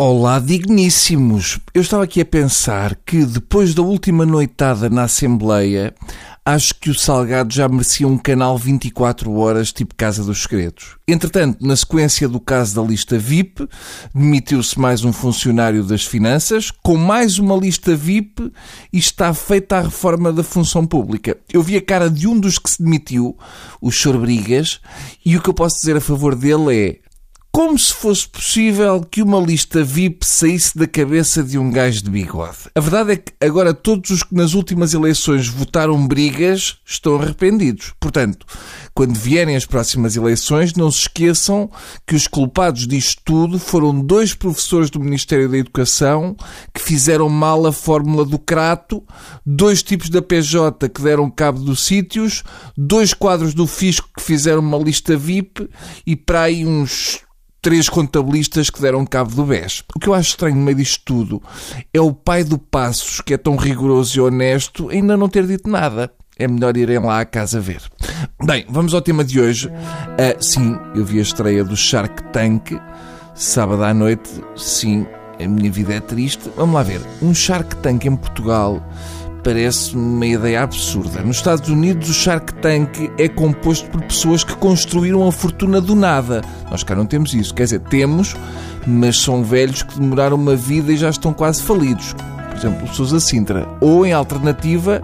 Olá, digníssimos! Eu estava aqui a pensar que depois da última noitada na Assembleia, acho que o Salgado já merecia um canal 24 horas tipo Casa dos Segredos. Entretanto, na sequência do caso da lista VIP, demitiu-se mais um funcionário das finanças, com mais uma lista VIP e está feita a reforma da função pública. Eu vi a cara de um dos que se demitiu, o Chorbrigas, e o que eu posso dizer a favor dele é como se fosse possível que uma lista VIP saísse da cabeça de um gajo de bigode. A verdade é que agora todos os que nas últimas eleições votaram brigas estão arrependidos. Portanto, quando vierem as próximas eleições, não se esqueçam que os culpados disto tudo foram dois professores do Ministério da Educação que fizeram mal a fórmula do crato, dois tipos da PJ que deram cabo dos sítios, dois quadros do fisco que fizeram uma lista VIP e para aí uns três contabilistas que deram cabo do BES. O que eu acho estranho no meio disto tudo é o pai do Passos, que é tão rigoroso e honesto, ainda não ter dito nada. É melhor irem lá à casa ver. Bem, vamos ao tema de hoje. Uh, sim, eu vi a estreia do Shark Tank sábado à noite. Sim, a minha vida é triste. Vamos lá ver. Um Shark Tank em Portugal parece-me uma ideia absurda. Nos Estados Unidos, o Shark Tank é composto por pessoas que construíram a fortuna do nada. Nós cá não temos isso. Quer dizer, temos, mas são velhos que demoraram uma vida e já estão quase falidos. Por exemplo, Sousa Sintra. Ou, em alternativa,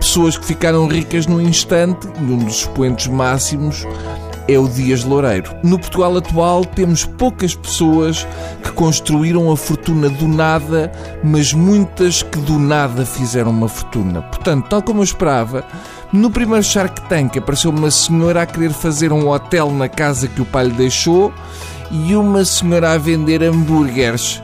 pessoas que ficaram ricas num instante, num dos expoentes máximos é o Dias Loureiro. No Portugal atual temos poucas pessoas que construíram a fortuna do nada, mas muitas que do nada fizeram uma fortuna. Portanto, tal como eu esperava, no primeiro Shark Tank apareceu uma senhora a querer fazer um hotel na casa que o pai lhe deixou e uma senhora a vender hambúrgueres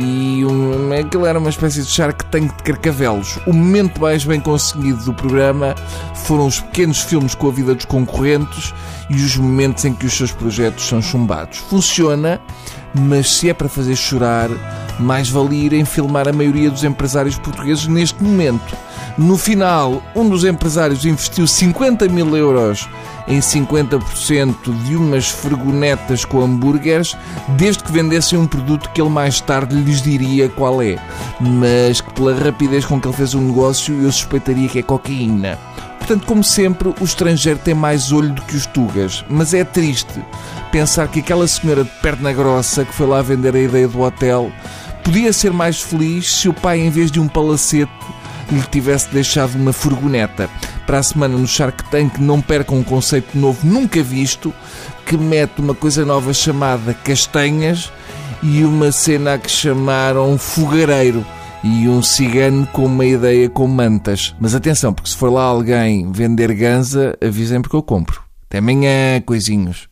e um, aquilo era uma espécie de Shark Tank de carcavelos. O momento mais bem conseguido do programa foram os pequenos filmes com a vida dos concorrentes e os momentos em que os seus projetos são chumbados. Funciona, mas se é para fazer chorar, mais valia irem filmar a maioria dos empresários portugueses neste momento. No final, um dos empresários investiu 50 mil euros em 50% de umas fregonetas com hambúrgueres, desde que vendessem um produto que ele mais tarde lhes diria qual é. Mas que pela rapidez com que ele fez o negócio, eu suspeitaria que é cocaína. Portanto, como sempre, o estrangeiro tem mais olho do que os tugas. Mas é triste pensar que aquela senhora de perna grossa que foi lá vender a ideia do hotel podia ser mais feliz se o pai, em vez de um palacete, lhe tivesse deixado uma furgoneta. Para a semana no Shark Tank não percam um conceito novo nunca visto, que mete uma coisa nova chamada castanhas e uma cena a que chamaram fogareiro e um cigano com uma ideia com mantas. Mas atenção, porque se for lá alguém vender ganza, avisem porque eu compro. Até amanhã, coisinhos.